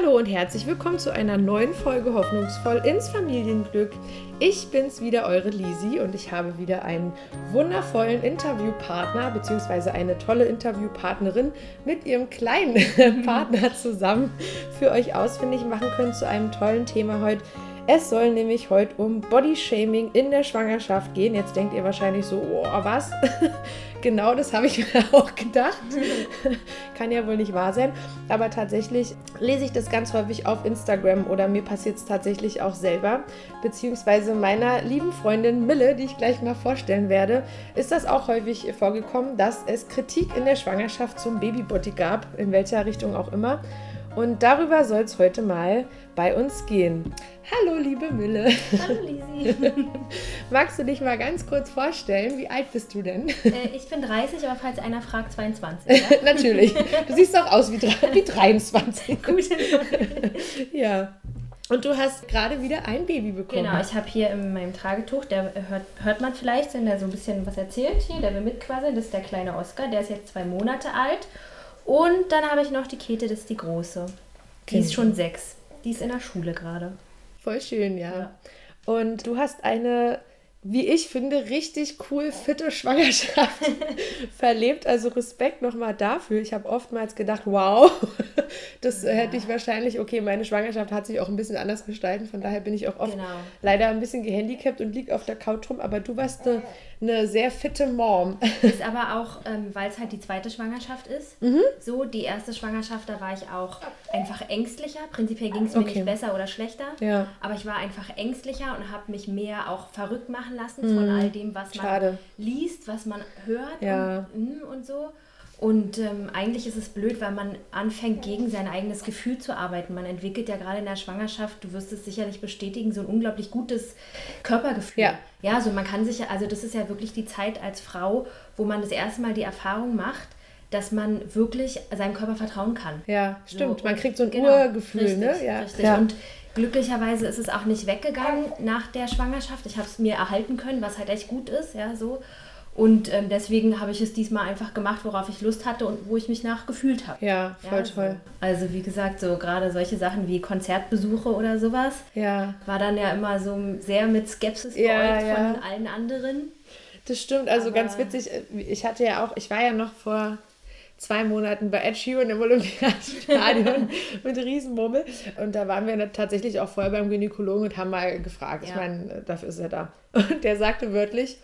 Hallo und herzlich willkommen zu einer neuen Folge Hoffnungsvoll ins Familienglück. Ich bin's wieder, eure Lisi, und ich habe wieder einen wundervollen Interviewpartner bzw. eine tolle Interviewpartnerin mit ihrem kleinen Partner zusammen für euch ausfindig machen können zu einem tollen Thema heute. Es soll nämlich heute um Bodyshaming in der Schwangerschaft gehen. Jetzt denkt ihr wahrscheinlich so, oh, was? genau das habe ich mir auch gedacht. Kann ja wohl nicht wahr sein. Aber tatsächlich lese ich das ganz häufig auf Instagram oder mir passiert es tatsächlich auch selber. Beziehungsweise meiner lieben Freundin Mille, die ich gleich mal vorstellen werde, ist das auch häufig vorgekommen, dass es Kritik in der Schwangerschaft zum Babybody gab, in welcher Richtung auch immer. Und darüber soll es heute mal bei uns gehen. Hallo, liebe Mille. Hallo, Lisi. Magst du dich mal ganz kurz vorstellen? Wie alt bist du denn? Äh, ich bin 30, aber falls einer fragt, 22. Ja? Natürlich. Du siehst auch aus wie, wie 23. Gut. ja. Und du hast gerade wieder ein Baby bekommen. Genau, ich habe hier in meinem Tragetuch, der hört, hört man vielleicht, wenn der so ein bisschen was erzählt hier, der will mitquasseln. Das ist der kleine Oscar, der ist jetzt zwei Monate alt. Und dann habe ich noch die Kete, das ist die große. Die ist schon sechs. Die ist in der Schule gerade. Voll schön, ja. ja. Und du hast eine, wie ich finde, richtig cool fitte Schwangerschaft verlebt. Also Respekt nochmal dafür. Ich habe oftmals gedacht, wow, das ja. hätte ich wahrscheinlich, okay, meine Schwangerschaft hat sich auch ein bisschen anders gestalten. Von daher bin ich auch oft genau. leider ein bisschen gehandicapt und liege auf der Couch rum. Aber du warst eine eine sehr fitte Mom. Ist aber auch, ähm, weil es halt die zweite Schwangerschaft ist. Mhm. So, die erste Schwangerschaft, da war ich auch einfach ängstlicher. Prinzipiell ging es mir okay. nicht besser oder schlechter. Ja. Aber ich war einfach ängstlicher und habe mich mehr auch verrückt machen lassen mhm. von all dem, was man liest, was man hört ja. und, und so. Und ähm, eigentlich ist es blöd, weil man anfängt, gegen sein eigenes Gefühl zu arbeiten. Man entwickelt ja gerade in der Schwangerschaft, du wirst es sicherlich bestätigen, so ein unglaublich gutes Körpergefühl. Ja. Ja, also man kann sich, also das ist ja wirklich die Zeit als Frau, wo man das erste Mal die Erfahrung macht, dass man wirklich seinem Körper vertrauen kann. Ja, stimmt. So, man kriegt so ein genau, Urgefühl, richtig, ne? Ja. Richtig. Ja. Und glücklicherweise ist es auch nicht weggegangen nach der Schwangerschaft. Ich habe es mir erhalten können, was halt echt gut ist, ja, so. Und ähm, deswegen habe ich es diesmal einfach gemacht, worauf ich Lust hatte und wo ich mich nach gefühlt habe. Ja, voll ja, toll. Also wie gesagt, so gerade solche Sachen wie Konzertbesuche oder sowas, ja. war dann ja immer so sehr mit Skepsis ja, ja. von allen anderen. Das stimmt, also Aber ganz witzig, ich hatte ja auch, ich war ja noch vor zwei Monaten bei Ed Sheeran im Olympiastadion mit Riesenmummel. Und da waren wir tatsächlich auch vorher beim Gynäkologen und haben mal gefragt. Ich meine, dafür ist er da. Und der sagte wörtlich,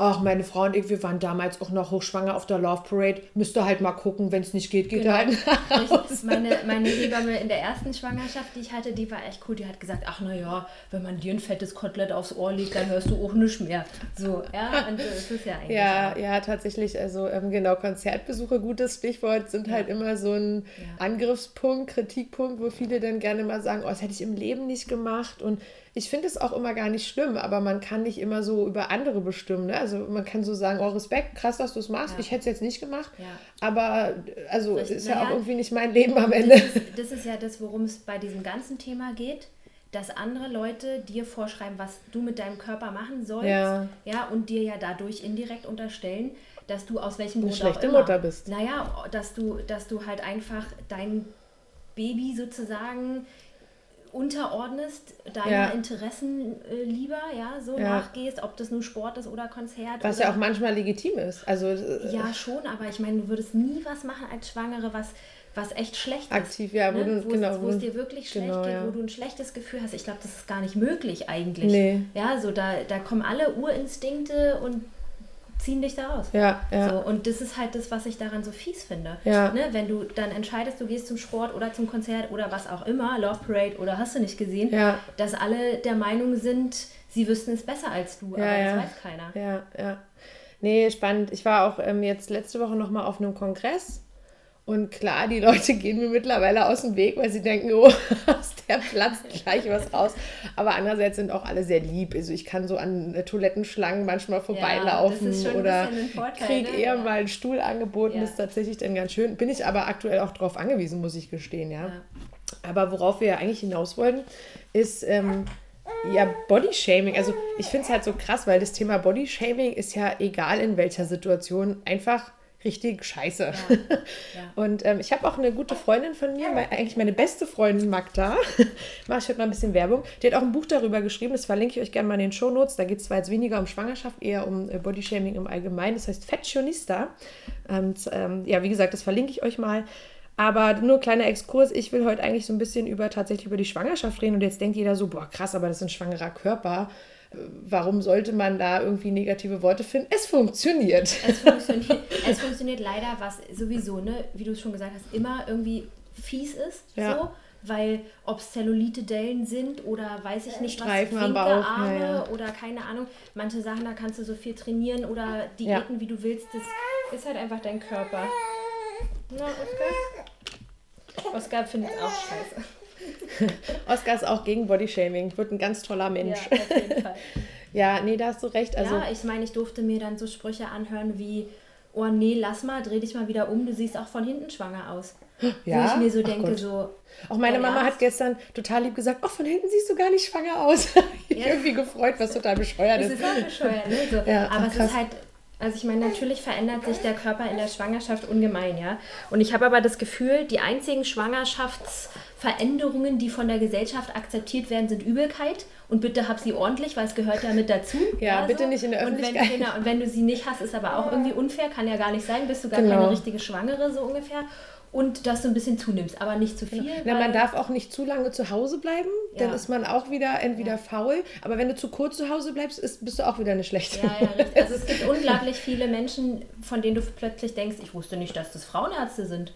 ach, meine Frau und ich, wir waren damals auch noch hochschwanger auf der Love Parade. Müsste halt mal gucken, wenn es nicht geht, geht genau. halt. Meine, meine Hebamme in der ersten Schwangerschaft, die ich hatte, die war echt cool. Die hat gesagt, ach naja, wenn man dir ein fettes Kotelett aufs Ohr legt, dann hörst du auch nichts mehr. So, ja, und das ist ja eigentlich Ja, so. ja, tatsächlich, also ähm, genau, Konzertbesuche, gutes Stichwort, sind halt ja. halt immer so ein ja. Angriffspunkt, Kritikpunkt, wo viele dann gerne mal sagen, oh, das hätte ich im Leben nicht gemacht und ich finde es auch immer gar nicht schlimm, aber man kann nicht immer so über andere bestimmen. Ne? Also man kann so sagen, oh Respekt, krass, dass du es machst. Ja. Ich hätte es jetzt nicht gemacht. Ja. Aber also Richtig. ist ja auch irgendwie nicht mein Leben am Ende. Das ist, das ist ja das, worum es bei diesem ganzen Thema geht dass andere Leute dir vorschreiben, was du mit deinem Körper machen sollst, ja, ja und dir ja dadurch indirekt unterstellen, dass du aus welchem Grund schlechte auch immer, Mutter bist. Naja, dass du, dass du halt einfach dein Baby sozusagen unterordnest, deine ja. Interessen äh, lieber, ja, so ja. nachgehst, ob das nun Sport ist oder Konzert. Was oder ja auch manchmal legitim ist. Also, äh, ja, schon, aber ich meine, du würdest nie was machen als Schwangere, was, was echt schlecht ist. Aktiv, ja, wo, ne? du, genau, wo es dir wirklich schlecht genau, geht, ja. wo du ein schlechtes Gefühl hast. Ich glaube, das ist gar nicht möglich eigentlich. Nee. Ja, so da, da kommen alle Urinstinkte und ziehen dich da raus. Ja, ja. So, und das ist halt das, was ich daran so fies finde. Ja. Ne? Wenn du dann entscheidest, du gehst zum Sport oder zum Konzert oder was auch immer, Love Parade oder hast du nicht gesehen, ja. dass alle der Meinung sind, sie wüssten es besser als du, ja, aber ja. das weiß keiner. Ja, ja. Nee, spannend. Ich war auch ähm, jetzt letzte Woche nochmal auf einem Kongress und klar, die Leute gehen mir mittlerweile aus dem Weg, weil sie denken, oh, aus der platzt gleich was raus. Aber andererseits sind auch alle sehr lieb. Also ich kann so an äh, Toilettenschlangen manchmal vorbeilaufen ja, oder kriege ne? eher ja. mal einen Stuhl angeboten. Ja. Das ist tatsächlich dann ganz schön. Bin ich aber aktuell auch darauf angewiesen, muss ich gestehen, ja. Aber worauf wir ja eigentlich hinaus wollten, ist ähm, ja Bodyshaming. Also ich finde es halt so krass, weil das Thema Bodyshaming ist ja egal in welcher Situation einfach richtig scheiße. Ja, ja. Und ähm, ich habe auch eine gute Freundin von mir, mein, eigentlich meine beste Freundin Magda, mache ich heute mal ein bisschen Werbung, die hat auch ein Buch darüber geschrieben, das verlinke ich euch gerne mal in den Show Notes. Da geht es zwar jetzt weniger um Schwangerschaft, eher um äh, Bodyshaming im Allgemeinen, das heißt Fashionista. Und ähm, ja, wie gesagt, das verlinke ich euch mal. Aber nur kleiner Exkurs, ich will heute eigentlich so ein bisschen über tatsächlich über die Schwangerschaft reden und jetzt denkt jeder so, boah krass, aber das ist ein schwangerer Körper warum sollte man da irgendwie negative Worte finden? Es funktioniert. Es funktioniert, es funktioniert leider, was sowieso, ne, wie du es schon gesagt hast, immer irgendwie fies ist. Ja. So weil ob es Zellulite-Dellen sind oder weiß ich nicht Streifen was, Bauch, Arme ja, ja. oder keine Ahnung. Manche Sachen, da kannst du so viel trainieren oder Diäten, ja. wie du willst. Das ist halt einfach dein Körper. Na, Oskar? Oskar findet es auch scheiße. Oskar ist auch gegen Bodyshaming, wird ein ganz toller Mensch. Ja, auf jeden Fall. ja, nee, da hast du recht. Also, ja, ich meine, ich durfte mir dann so Sprüche anhören wie, oh nee, lass mal, dreh dich mal wieder um, du siehst auch von hinten schwanger aus. Ja? Wo ich mir so denke, so. Auch meine Mama hat gestern total lieb gesagt, oh, von hinten siehst du gar nicht schwanger aus. ich ja. irgendwie gefreut, was total bescheuert ist. Es ist auch bescheuert, ne? So. Ja, aber ach, es ist halt also ich meine, natürlich verändert sich der Körper in der Schwangerschaft ungemein, ja. Und ich habe aber das Gefühl, die einzigen Schwangerschaftsveränderungen, die von der Gesellschaft akzeptiert werden, sind Übelkeit. Und bitte hab sie ordentlich, weil es gehört ja mit dazu. Ja, bitte nicht in der Öffentlichkeit. Und wenn, genau, und wenn du sie nicht hast, ist aber auch irgendwie unfair, kann ja gar nicht sein, bist du gar genau. keine richtige Schwangere, so ungefähr und dass du ein bisschen zunimmst, aber nicht zu viel. Genau. Na, man darf auch nicht zu lange zu Hause bleiben, ja. dann ist man auch wieder entweder ja. faul, aber wenn du zu kurz zu Hause bleibst, ist, bist du auch wieder eine schlechte. Ja, ja, richtig. Also es gibt unglaublich viele Menschen, von denen du plötzlich denkst, ich wusste nicht, dass das Frauenärzte sind.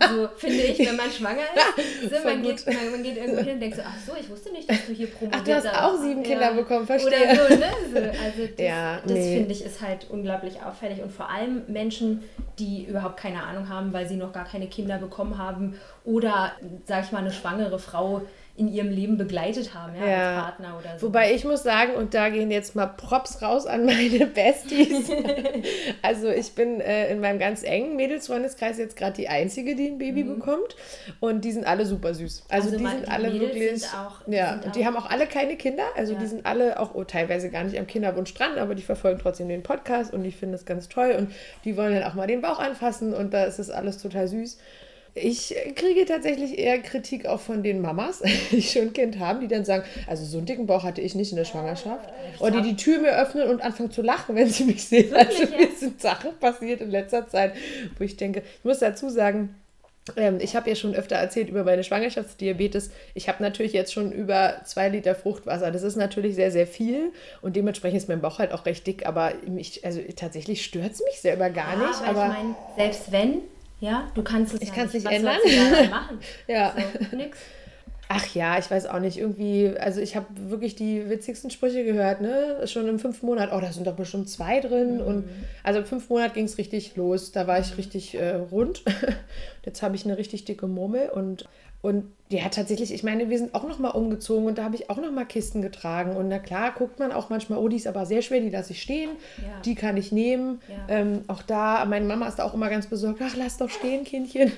So finde ich, wenn man schwanger ist. So, man, geht, man, man, geht irgendwo hin und denkt so, ach so, ich wusste nicht, dass du hier promovierst. Ach, du hast auch sieben Kinder ja. bekommen, verstehe. Oder so, ne? So, also das, ja, das nee. finde ich ist halt unglaublich auffällig. Und vor allem Menschen, die überhaupt keine Ahnung haben, weil sie noch gar keine Kinder bekommen haben oder, sag ich mal, eine schwangere Frau in ihrem Leben begleitet haben, ja, ja, als Partner oder so. Wobei ich muss sagen, und da gehen jetzt mal Props raus an meine Besties. also ich bin äh, in meinem ganz engen Mädelsfreundeskreis jetzt gerade die Einzige, die ein Baby mhm. bekommt. Und die sind alle super süß. Also, also die sind die alle Mädels wirklich. Sind auch, ja, sind und die haben auch alle keine Kinder. Also ja. die sind alle auch oh, teilweise gar nicht am Kinderwunsch dran, aber die verfolgen trotzdem den Podcast und die finden es ganz toll. Und die wollen dann auch mal den Bauch anfassen und da ist es alles total süß. Ich kriege tatsächlich eher Kritik auch von den Mamas, die schon ein Kind haben, die dann sagen, also so einen dicken Bauch hatte ich nicht in der Schwangerschaft. Oder die die Tür mir öffnen und anfangen zu lachen, wenn sie mich sehen. Wirklich, also mir sind Sachen passiert in letzter Zeit, wo ich denke, ich muss dazu sagen, ähm, ich habe ja schon öfter erzählt über meine Schwangerschaftsdiabetes. Ich habe natürlich jetzt schon über zwei Liter Fruchtwasser. Das ist natürlich sehr, sehr viel und dementsprechend ist mein Bauch halt auch recht dick. Aber mich, also tatsächlich stört es mich selber gar ja, nicht. Aber, aber ich meine, selbst wenn, ja, du kannst es ich ja kann es nicht, ändern. machen? ja. So, nix. Ach ja, ich weiß auch nicht. Irgendwie, also ich habe wirklich die witzigsten Sprüche gehört, ne? Schon im fünften Monat, oh, da sind doch bestimmt zwei drin. Mhm. Und also im fünften Monat ging es richtig los. Da war ich mhm. richtig äh, rund. Jetzt habe ich eine richtig dicke Murmel und und ja, tatsächlich, ich meine, wir sind auch noch mal umgezogen und da habe ich auch noch mal Kisten getragen. Und na klar, guckt man auch manchmal, oh, die ist aber sehr schwer, die lasse ich stehen, ja. die kann ich nehmen. Ja. Ähm, auch da, meine Mama ist da auch immer ganz besorgt, ach, lass doch stehen, Kindchen.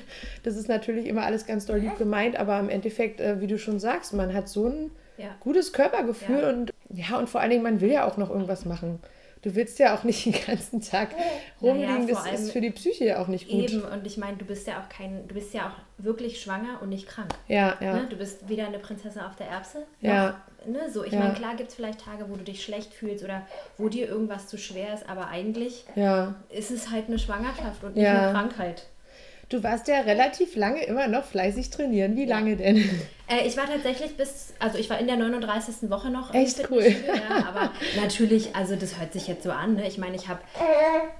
Das ist natürlich immer alles ganz doll lieb gemeint, aber im Endeffekt, äh, wie du schon sagst, man hat so ein ja. gutes Körpergefühl und ja, und vor allen Dingen, man will ja auch noch irgendwas machen du willst ja auch nicht den ganzen Tag rumliegen. Naja, das ist für die Psyche auch nicht gut. Eben, und ich meine, du bist ja auch kein, du bist ja auch wirklich schwanger und nicht krank. Ja, ja. Ne? Du bist weder eine Prinzessin auf der Erbse. Ja. Noch, ne? So, ich ja. meine, klar gibt es vielleicht Tage, wo du dich schlecht fühlst oder wo dir irgendwas zu schwer ist, aber eigentlich ja. ist es halt eine Schwangerschaft und nicht ja. eine Krankheit. Du warst ja relativ lange immer noch fleißig trainieren. Wie lange denn? Äh, ich war tatsächlich bis, also ich war in der 39. Woche noch. Echt cool. Ja, aber natürlich, also das hört sich jetzt so an. Ne? Ich meine, ich habe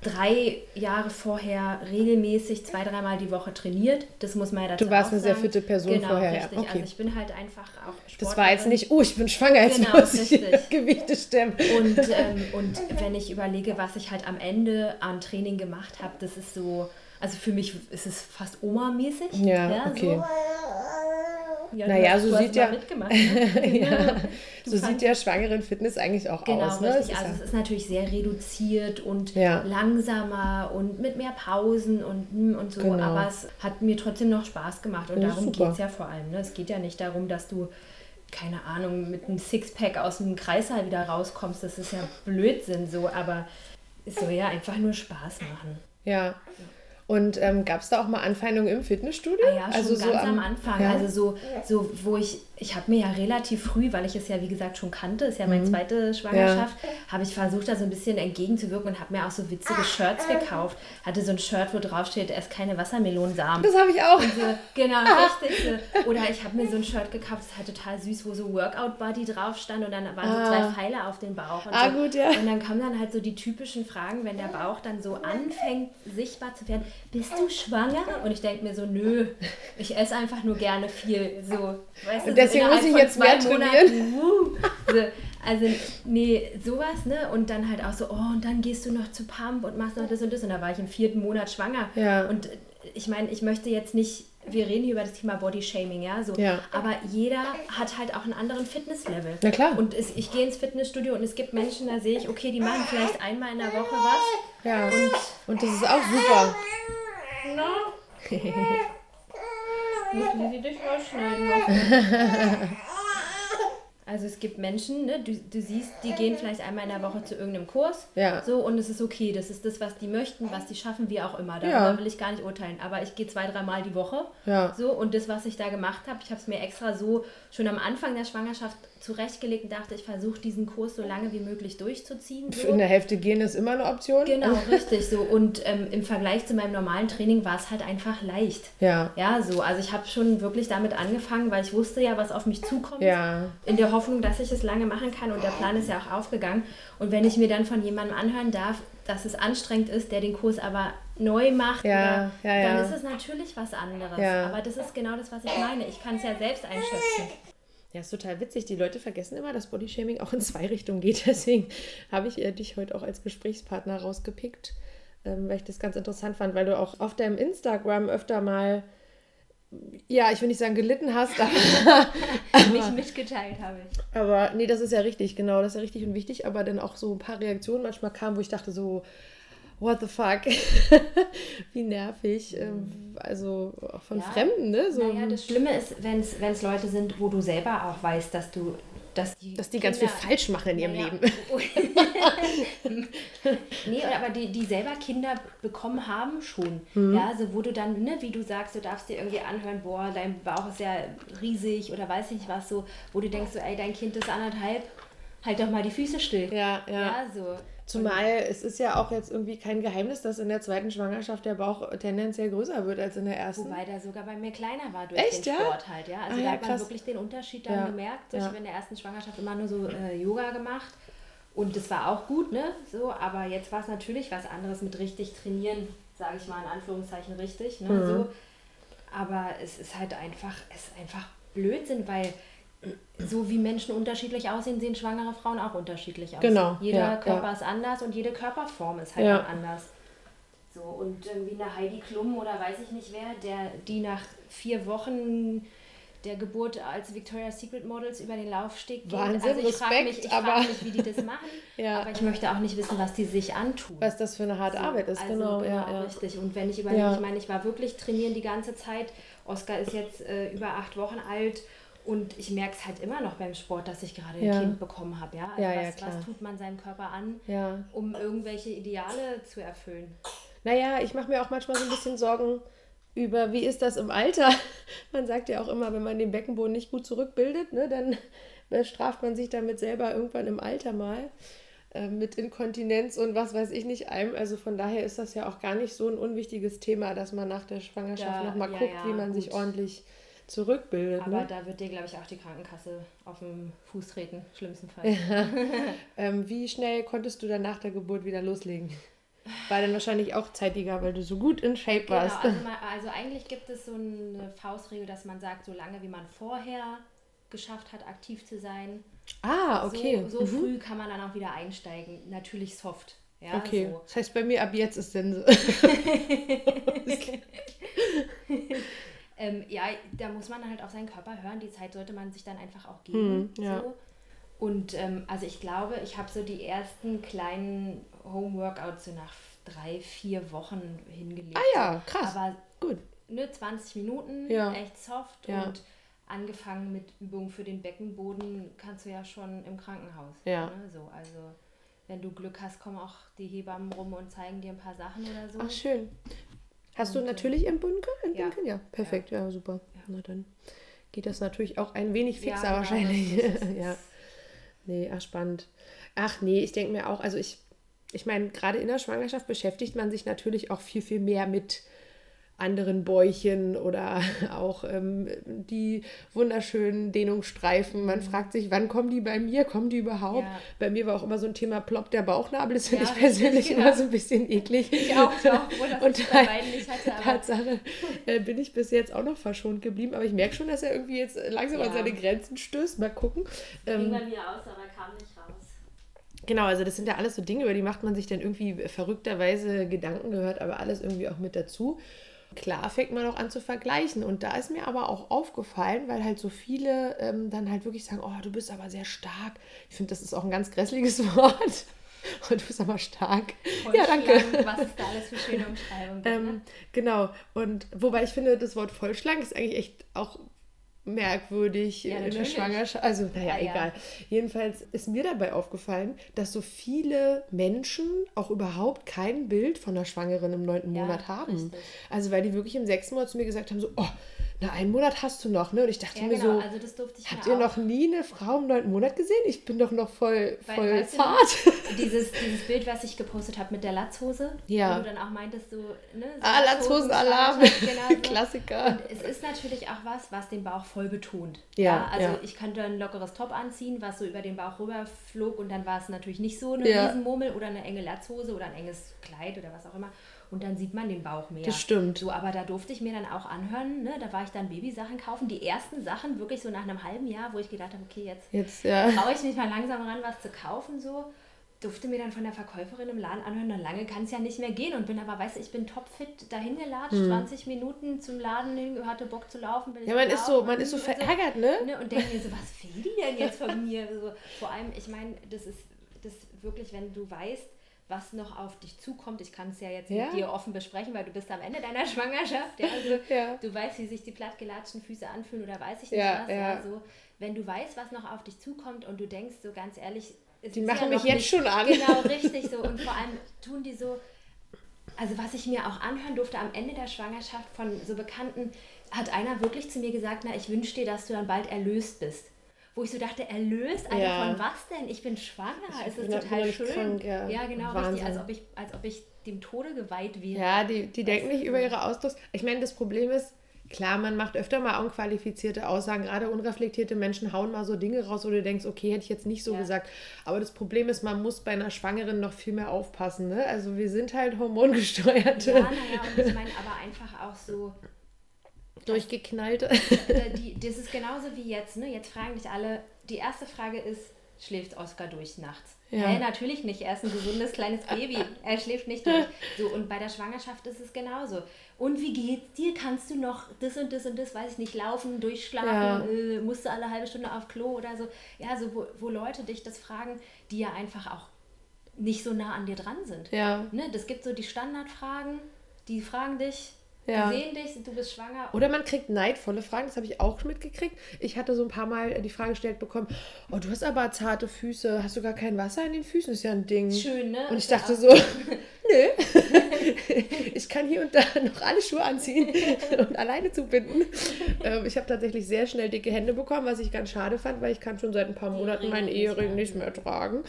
drei Jahre vorher regelmäßig zwei, dreimal die Woche trainiert. Das muss man ja dazu Du warst eine sehr fitte Person genau, vorher. Richtig. Ja. Okay. Also ich bin halt einfach auch Sportlerin. Das war jetzt nicht, oh, ich bin schwanger, jetzt genau, muss ich Gewichte stemmen. Und, ähm, und wenn ich überlege, was ich halt am Ende an Training gemacht habe, das ist so also für mich ist es fast Oma-mäßig. Ja, ja, okay. So. Ja, naja, so sieht ja, ne? ja so sieht ja schwangeren Fitness eigentlich auch genau, aus. Genau, ne? richtig. Also es ist natürlich sehr reduziert und ja. langsamer und mit mehr Pausen und, hm, und so. Genau. Aber es hat mir trotzdem noch Spaß gemacht und darum geht es ja vor allem. Ne? Es geht ja nicht darum, dass du keine Ahnung, mit einem Sixpack aus dem Kreißsaal wieder rauskommst. Das ist ja Blödsinn so, aber es soll ja einfach nur Spaß machen. Ja. Und ähm, gab es da auch mal Anfeindungen im Fitnessstudio? Ah ja, schon also ganz so am, am Anfang. Ja. Also so, so, wo ich, ich habe mir ja relativ früh, weil ich es ja wie gesagt schon kannte, ist ja meine mhm. zweite Schwangerschaft, ja. habe ich versucht, da so ein bisschen entgegenzuwirken und habe mir auch so witzige Shirts gekauft. Hatte so ein Shirt, wo drauf steht, erst keine Wassermelonensamen. Das habe ich auch. So, genau, richtig. So. Oder ich habe mir so ein Shirt gekauft, das war total süß, wo so Workout Body drauf stand und dann waren ah. so zwei Pfeile auf den Bauch. Und ah, so. gut, ja. Und dann kommen dann halt so die typischen Fragen, wenn der Bauch dann so anfängt, sichtbar zu werden bist du schwanger? Und ich denke mir so, nö, ich esse einfach nur gerne viel. So, weißt du, deswegen muss ich jetzt mehr trainieren. Monaten, so, also, nee, sowas, ne? Und dann halt auch so, oh, und dann gehst du noch zu Pump und machst noch das und das. Und da war ich im vierten Monat schwanger. Ja. Und ich meine, ich möchte jetzt nicht wir reden hier über das Thema Body Shaming, ja, so. Ja. Aber jeder hat halt auch einen anderen Fitnesslevel. Na klar. Und es, ich gehe ins Fitnessstudio und es gibt Menschen, da sehe ich, okay, die machen vielleicht einmal in der Woche was. Ja. Und, und das ist auch super. Na? Müssen Sie dich rausschneiden. Also es gibt Menschen, ne, du, du siehst, die gehen vielleicht einmal in der Woche zu irgendeinem Kurs. Ja. So, und es ist okay. Das ist das, was die möchten, was die schaffen, wie auch immer. Darüber ja. will ich gar nicht urteilen. Aber ich gehe zwei, dreimal die Woche. Ja. So, und das, was ich da gemacht habe, ich habe es mir extra so schon am Anfang der Schwangerschaft zurechtgelegt und dachte, ich versuche diesen Kurs so lange wie möglich durchzuziehen. So. In der Hälfte gehen ist immer eine Option. Genau, richtig so. Und ähm, im Vergleich zu meinem normalen Training war es halt einfach leicht. Ja. Ja, so. Also ich habe schon wirklich damit angefangen, weil ich wusste ja, was auf mich zukommt. Ja. In der Hoffnung, dass ich es lange machen kann und der Plan ist ja auch aufgegangen. Und wenn ich mir dann von jemandem anhören darf, dass es anstrengend ist, der den Kurs aber neu macht, ja, oder, ja, dann ist es natürlich was anderes. Aber das ist genau das, was ich meine. Ich kann es ja selbst einschätzen. Ja, ist total witzig. Die Leute vergessen immer, dass Bodyshaming auch in zwei Richtungen geht. Deswegen habe ich äh, dich heute auch als Gesprächspartner rausgepickt, ähm, weil ich das ganz interessant fand, weil du auch auf deinem Instagram öfter mal ja, ich will nicht sagen gelitten hast, aber. Mich mitgeteilt habe ich. Aber nee, das ist ja richtig, genau, das ist ja richtig und wichtig, aber dann auch so ein paar Reaktionen manchmal kamen, wo ich dachte so, what the fuck, wie nervig, ähm, also auch von ja. Fremden, ne? So. Naja, das Schlimme ist, wenn es Leute sind, wo du selber auch weißt, dass du dass die, dass die Kinder, ganz viel falsch machen in ihrem ja. Leben. nee, aber die, die selber Kinder bekommen haben schon. Mhm. Ja, also wo du dann, ne, wie du sagst, du darfst dir irgendwie anhören, boah, dein Bauch ist ja riesig oder weiß ich nicht was, so, wo du denkst, so, ey, dein Kind ist anderthalb, halt doch mal die Füße still. Ja, ja. ja so. Zumal es ist ja auch jetzt irgendwie kein Geheimnis, dass in der zweiten Schwangerschaft der Bauch tendenziell größer wird als in der ersten. Wobei der sogar bei mir kleiner war durch Echt, den Sport ja? halt, ja. Also ah, da ja, hat man krass. wirklich den Unterschied dann ja. gemerkt. Ich habe in der ersten Schwangerschaft immer nur so äh, Yoga gemacht und das war auch gut, ne? So, aber jetzt war es natürlich was anderes mit richtig trainieren, sage ich mal in Anführungszeichen richtig, ne? Mhm. So. Aber es ist halt einfach, es ist einfach Blödsinn, weil so wie Menschen unterschiedlich aussehen, sehen schwangere Frauen auch unterschiedlich aus. Genau. Jeder ja, Körper ja. ist anders und jede Körperform ist halt ja. anders. So, und irgendwie eine Heidi Klum oder weiß ich nicht wer, der, die nach vier Wochen der Geburt als Victoria's Secret Models über den Laufsteg geht. Wahnsinn, also ich frage mich, aber... frag mich, wie die das machen, ja. aber ich möchte auch nicht wissen, was die sich antun. Was das für eine harte so, Arbeit ist, also, genau. genau ja, ja. richtig. Und wenn ich überlege, ich meine, ich war wirklich trainieren die ganze Zeit. Oskar ist jetzt äh, über acht Wochen alt und ich merke es halt immer noch beim Sport, dass ich gerade ja. ein Kind bekommen habe. Ja? Also ja, was, ja, was, tut man seinem Körper an, ja. um irgendwelche Ideale zu erfüllen? Naja, ich mache mir auch manchmal so ein bisschen Sorgen über, wie ist das im Alter? Man sagt ja auch immer, wenn man den Beckenboden nicht gut zurückbildet, ne, dann bestraft man sich damit selber irgendwann im Alter mal äh, mit Inkontinenz und was weiß ich nicht einem. Also von daher ist das ja auch gar nicht so ein unwichtiges Thema, dass man nach der Schwangerschaft ja, nochmal guckt, wie man gut. sich ordentlich zurückbildet. Aber ne? da wird dir, glaube ich, auch die Krankenkasse auf den Fuß treten, schlimmsten Fall. Ja. ähm, wie schnell konntest du dann nach der Geburt wieder loslegen? War dann wahrscheinlich auch zeitiger, weil du so gut in Shape genau, warst. Also, mal, also eigentlich gibt es so eine Faustregel, dass man sagt, so lange wie man vorher geschafft hat, aktiv zu sein. Ah, okay. So, so mhm. früh kann man dann auch wieder einsteigen. Natürlich soft. Ja, okay. So. Das heißt, bei mir ab jetzt ist Sense. ähm, ja, da muss man halt auf seinen Körper hören. Die Zeit sollte man sich dann einfach auch geben. Hm, ja. so. Und ähm, also ich glaube, ich habe so die ersten kleinen Home-Workouts so nach drei, vier Wochen hingelegt. Ah ja, krass. Aber gut. Ne, 20 Minuten, ja. echt soft ja. und angefangen mit Übungen für den Beckenboden kannst du ja schon im Krankenhaus. Ja. Ne? So, also wenn du Glück hast, kommen auch die Hebammen rum und zeigen dir ein paar Sachen oder so. Ach, schön. Hast und, du natürlich entbunden können? Ja. ja, perfekt, ja, ja super. Ja. Na dann geht das natürlich auch ein wenig fixer genau, wahrscheinlich. ja. Nee, ach spannend. Ach nee, ich denke mir auch, also ich, ich meine, gerade in der Schwangerschaft beschäftigt man sich natürlich auch viel, viel mehr mit anderen Bäuchen oder auch ähm, die wunderschönen Dehnungsstreifen. Man mhm. fragt sich, wann kommen die bei mir? Kommen die überhaupt? Ja. Bei mir war auch immer so ein Thema ploppt der Bauchnabel. Das finde ja, ich persönlich genau. immer so ein bisschen eklig. Ich auch, ich auch wohl, Und ich hatte, Tatsache äh, bin ich bis jetzt auch noch verschont geblieben. Aber ich merke schon, dass er irgendwie jetzt langsam ja. an seine Grenzen stößt. Mal gucken. Ähm, bei mir aus, aber kam nicht raus. Genau, also das sind ja alles so Dinge, über die macht man sich dann irgendwie verrückterweise Gedanken gehört, aber alles irgendwie auch mit dazu klar fängt man auch an zu vergleichen. Und da ist mir aber auch aufgefallen, weil halt so viele ähm, dann halt wirklich sagen, oh, du bist aber sehr stark. Ich finde, das ist auch ein ganz grässliches Wort. Oh, du bist aber stark. Voll ja, danke. Schlank, was es da alles für schöne Umschreibungen gibt. Ähm, ne? Genau. Und wobei ich finde, das Wort vollschlank ist eigentlich echt auch merkwürdig ja, in der Schwangerschaft. Also, naja, ah, egal. Ja. Jedenfalls ist mir dabei aufgefallen, dass so viele Menschen auch überhaupt kein Bild von der Schwangeren im neunten ja, Monat haben. Richtig. Also, weil die wirklich im sechsten Monat zu mir gesagt haben: so, oh, na, einen Monat hast du noch, ne? Und ich dachte mir genau. so, also habt ihr noch nie eine Frau im neunten Monat gesehen? Ich bin doch noch voll, Weil, voll zart. Du, dieses, dieses Bild, was ich gepostet habe mit der Latzhose, ja. wo du dann auch meintest, so, ne? So ah, Latzhosen-Alarm, genau so. Klassiker. Und es ist natürlich auch was, was den Bauch voll betont. Ja, ja Also ja. ich könnte ein lockeres Top anziehen, was so über den Bauch rüberflog und dann war es natürlich nicht so eine ja. Riesenmurmel oder eine enge Latzhose oder ein enges Kleid oder was auch immer und dann sieht man den Bauch mehr. Das stimmt. So, aber da durfte ich mir dann auch anhören, ne? da war ich dann Babysachen kaufen. Die ersten Sachen wirklich so nach einem halben Jahr, wo ich gedacht habe, okay, jetzt, jetzt ja. traue ich mich mal langsam ran, was zu kaufen, so durfte mir dann von der Verkäuferin im Laden anhören, dann lange kann es ja nicht mehr gehen und bin aber, weißt du, ich bin topfit dahin gelatscht, hm. 20 Minuten zum Laden hin, hatte Bock zu laufen. ja, man ist so, man ist so verärgert, so, ne? ne? Und denke mir so, was will die denn jetzt von mir? So, vor allem, ich meine, das ist das wirklich, wenn du weißt, was noch auf dich zukommt. Ich kann es ja jetzt ja. mit dir offen besprechen, weil du bist am Ende deiner Schwangerschaft. Ja? Also ja. du weißt, wie sich die plattgelatschten Füße anfühlen oder weiß ich nicht was. Ja. So, wenn du weißt, was noch auf dich zukommt und du denkst so ganz ehrlich, die machen mich jetzt nicht, schon an. Genau, richtig so. Und vor allem tun die so, also was ich mir auch anhören durfte am Ende der Schwangerschaft von so Bekannten, hat einer wirklich zu mir gesagt, na, ich wünsche dir, dass du dann bald erlöst bist wo ich so dachte, erlöst? Alter, ja. von was denn? Ich bin schwanger. Ich es ist total schön. Krank, ja. ja, genau, Wahnsinn. richtig. Als ob, ich, als ob ich dem Tode geweiht wäre. Ja, die, die denken nicht über ihre Ausdrucks. Ich meine, das Problem ist, klar, man macht öfter mal unqualifizierte Aussagen. Gerade unreflektierte Menschen hauen mal so Dinge raus, wo du denkst, okay, hätte ich jetzt nicht so ja. gesagt. Aber das Problem ist, man muss bei einer Schwangeren noch viel mehr aufpassen. Ne? Also wir sind halt hormongesteuerte. Ja, naja, und ich meine aber einfach auch so durchgeknallte. Äh, die, das ist genauso wie jetzt. Ne? Jetzt fragen dich alle, die erste Frage ist, schläft Oskar durch nachts? Ja. Hey, natürlich nicht. Er ist ein gesundes kleines Baby. Er schläft nicht durch. So, und bei der Schwangerschaft ist es genauso. Und wie geht's dir? Kannst du noch das und das und das, weiß ich nicht, laufen, durchschlafen? Ja. Äh, musst du alle halbe Stunde auf Klo oder so? Ja, so wo, wo Leute dich das fragen, die ja einfach auch nicht so nah an dir dran sind. Ja. Ne? Das gibt so die Standardfragen, die fragen dich, ja. Wir sehen dich, du bist schwanger. Oder man kriegt neidvolle Fragen, das habe ich auch mitgekriegt. Ich hatte so ein paar Mal die Frage gestellt bekommen, oh, du hast aber zarte Füße, hast du gar kein Wasser in den Füßen? Das ist ja ein Ding. Schön, ne? Und ich dachte so, nö, ich kann hier und da noch alle Schuhe anziehen und alleine zubinden. Ähm, ich habe tatsächlich sehr schnell dicke Hände bekommen, was ich ganz schade fand, weil ich kann schon seit ein paar Monaten meinen Ehering nicht mehr tragen.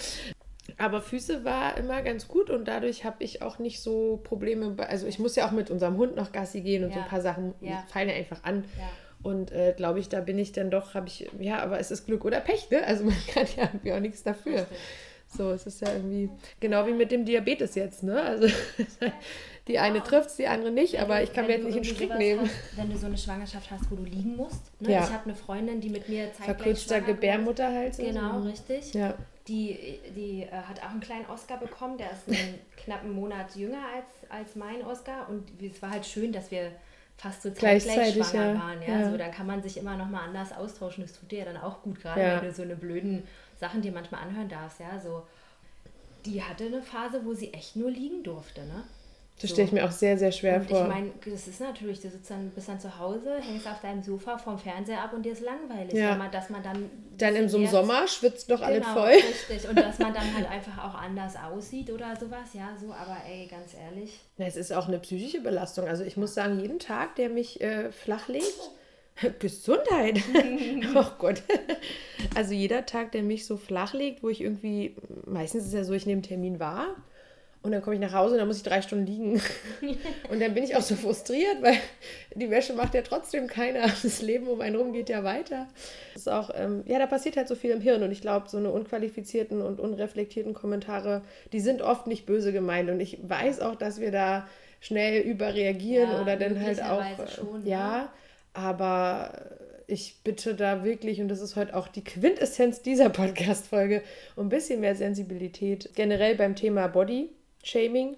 Aber Füße war immer ganz gut und dadurch habe ich auch nicht so Probleme. Also ich muss ja auch mit unserem Hund noch Gassi gehen und ja. so ein paar Sachen ja. fallen ja einfach an. Ja. Und äh, glaube ich, da bin ich dann doch, habe ich, ja, aber es ist Glück oder Pech, ne? Also man kann ja irgendwie auch nichts dafür. Richtig. So, es ist ja irgendwie genau wie mit dem Diabetes jetzt, ne? Also die eine trifft es, die andere nicht, aber ich kann mir jetzt nicht einen Strick nehmen. Hast, wenn du so eine Schwangerschaft hast, wo du liegen musst. Ne? Ja. Ich habe eine Freundin, die mit mir zeitgleich Verkürzter Gebärmutterhals. Genau, richtig. Ja. Die, die äh, hat auch einen kleinen Oscar bekommen, der ist einen knappen Monat jünger als, als mein Oscar. Und es war halt schön, dass wir fast so zeitgleich schwanger ja. waren. Ja? ja. So, dann kann man sich immer noch mal anders austauschen. Das tut dir ja dann auch gut, gerade ja. wenn du so eine blöden Sachen dir manchmal anhören darfst. Ja? So, die hatte eine Phase, wo sie echt nur liegen durfte. Ne? Das so. stelle ich mir auch sehr, sehr schwer und vor. Ich meine, das ist natürlich, du sitzt dann, bist dann zu Hause, hängst auf deinem Sofa vorm Fernseher ab und dir ist langweilig. Ja. Man, dass man dann. Dann in so einem Sommer schwitzt doch genau, alles voll. Richtig. Und dass man dann halt einfach auch anders aussieht oder sowas. Ja, so, aber ey, ganz ehrlich. Na, es ist auch eine psychische Belastung. Also ich muss sagen, jeden Tag, der mich äh, flach legt. Gesundheit. oh Gott. Also jeder Tag, der mich so flach legt, wo ich irgendwie, meistens ist es ja so, ich nehme einen Termin wahr und dann komme ich nach Hause und dann muss ich drei Stunden liegen. und dann bin ich auch so frustriert, weil die Wäsche macht ja trotzdem keiner. Das Leben um einen rum geht ja weiter. Das ist auch, ähm, ja, da passiert halt so viel im Hirn. Und ich glaube, so eine unqualifizierten und unreflektierten Kommentare, die sind oft nicht böse gemeint. Und ich weiß auch, dass wir da schnell überreagieren ja, oder dann halt auch. Schon, ja, ja, aber ich bitte da wirklich, und das ist heute auch die Quintessenz dieser Podcast-Folge, um ein bisschen mehr Sensibilität generell beim Thema Body Shaming.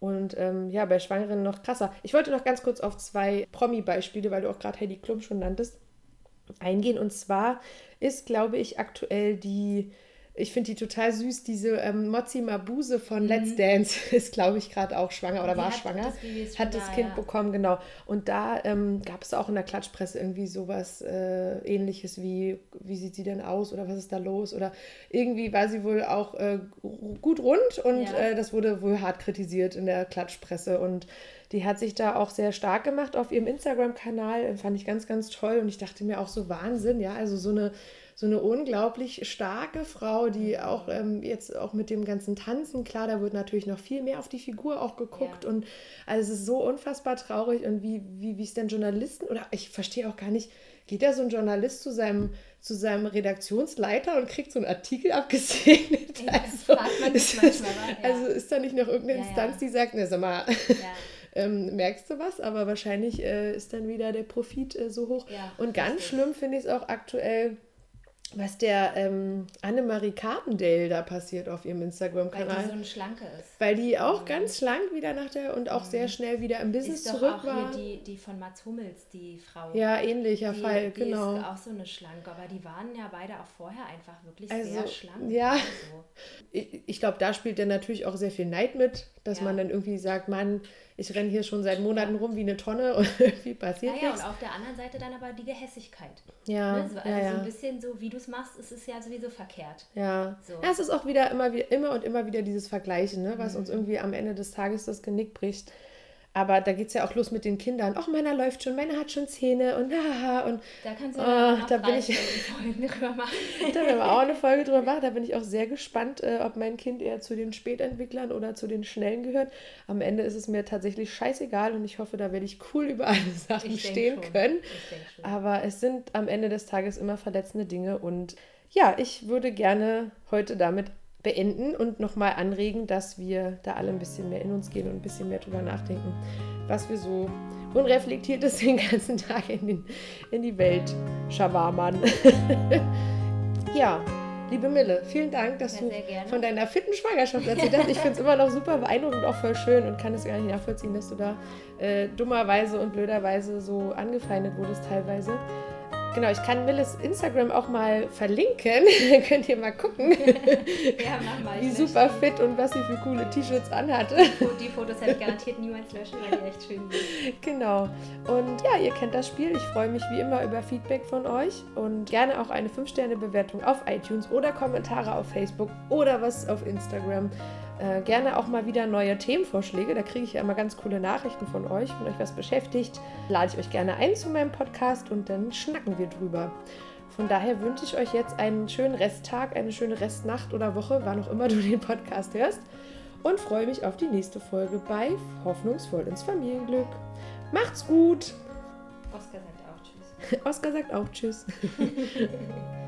Und ähm, ja, bei Schwangeren noch krasser. Ich wollte noch ganz kurz auf zwei Promi-Beispiele, weil du auch gerade Heidi Klum schon nanntest, eingehen. Und zwar ist, glaube ich, aktuell die ich finde die total süß. Diese ähm, Mozi Mabuse von mhm. Let's Dance ist, glaube ich, gerade auch schwanger oder die war schwanger. Das hat das Kind ja. bekommen, genau. Und da ähm, gab es auch in der Klatschpresse irgendwie sowas äh, ähnliches wie, wie sieht sie denn aus oder was ist da los? Oder irgendwie war sie wohl auch äh, gut rund und ja. äh, das wurde wohl hart kritisiert in der Klatschpresse. Und die hat sich da auch sehr stark gemacht auf ihrem Instagram-Kanal. Fand ich ganz, ganz toll. Und ich dachte mir auch so Wahnsinn, ja, also so eine so eine unglaublich starke Frau, die auch ähm, jetzt auch mit dem ganzen Tanzen, klar, da wird natürlich noch viel mehr auf die Figur auch geguckt ja. und also es ist so unfassbar traurig und wie, wie, wie es denn Journalisten, oder ich verstehe auch gar nicht, geht da so ein Journalist zu seinem, zu seinem Redaktionsleiter und kriegt so einen Artikel abgesegnet? Ja, also, ist, manchmal, ja. also ist da nicht noch irgendeine Instanz, die sagt, ne, sag mal, ähm, merkst du was, aber wahrscheinlich äh, ist dann wieder der Profit äh, so hoch. und ganz schlimm finde ich es auch aktuell, was der ähm, Annemarie Carpendale da passiert auf ihrem Instagram-Kanal. Weil die so eine Schlanke ist. Weil die auch mhm. ganz schlank wieder nach der und auch mhm. sehr schnell wieder im Business ist doch zurück auch war. Hier die, die von Mats Hummels, die Frau. Ja, ähnlicher die, Fall, die genau. ist auch so eine Schlanke, aber die waren ja beide auch vorher einfach wirklich also, sehr schlank. Ja, also. ich, ich glaube, da spielt dann natürlich auch sehr viel Neid mit, dass ja. man dann irgendwie sagt, Mann, ich renne hier schon seit Monaten rum wie eine Tonne und irgendwie passiert naja, nichts. und auf der anderen Seite dann aber die Gehässigkeit. Ja. Ne? So, also ja, ja. so ein bisschen so, wie du es machst, ist es ja sowieso verkehrt. Ja. So. ja. Es ist auch wieder immer, wieder immer und immer wieder dieses Vergleichen, ne? was mhm. uns irgendwie am Ende des Tages das Genick bricht. Aber da geht es ja auch los mit den Kindern. Ach, meiner läuft schon, meiner hat schon Zähne und haha. Und, da kannst du oh, da bin ich, Folgen drüber machen. da werden wir auch eine Folge drüber machen. Da bin ich auch sehr gespannt, äh, ob mein Kind eher zu den Spätentwicklern oder zu den Schnellen gehört. Am Ende ist es mir tatsächlich scheißegal und ich hoffe, da werde ich cool über alle Sachen ich stehen können. Aber es sind am Ende des Tages immer verletzende Dinge und ja, ich würde gerne heute damit beenden und nochmal anregen, dass wir da alle ein bisschen mehr in uns gehen und ein bisschen mehr drüber nachdenken, was wir so unreflektiertes den ganzen Tag in, den, in die Welt schawarmern. ja, liebe Mille, vielen Dank, dass ja, du von deiner fitten Schwangerschaft erzählt hast. Ich finde es immer noch super beeindruckend und auch voll schön und kann es gar nicht nachvollziehen, dass du da äh, dummerweise und blöderweise so angefeindet wurdest teilweise. Genau, ich kann Milles Instagram auch mal verlinken. Dann könnt ihr mal gucken, ja, mal. wie super fit und was sie für coole T-Shirts anhatte. Die Fotos hätte ich garantiert niemals löschen, weil die echt schön sind. Genau. Und ja, ihr kennt das Spiel. Ich freue mich wie immer über Feedback von euch und gerne auch eine 5-Sterne-Bewertung auf iTunes oder Kommentare auf Facebook oder was auf Instagram. Äh, gerne auch mal wieder neue Themenvorschläge. Da kriege ich ja immer ganz coole Nachrichten von euch. Wenn euch was beschäftigt, lade ich euch gerne ein zu meinem Podcast und dann schnacken wir drüber. Von daher wünsche ich euch jetzt einen schönen Resttag, eine schöne Restnacht oder Woche, wann auch immer du den Podcast hörst. Und freue mich auf die nächste Folge bei Hoffnungsvoll ins Familienglück. Macht's gut! Oskar sagt auch Tschüss. Oskar sagt auch Tschüss.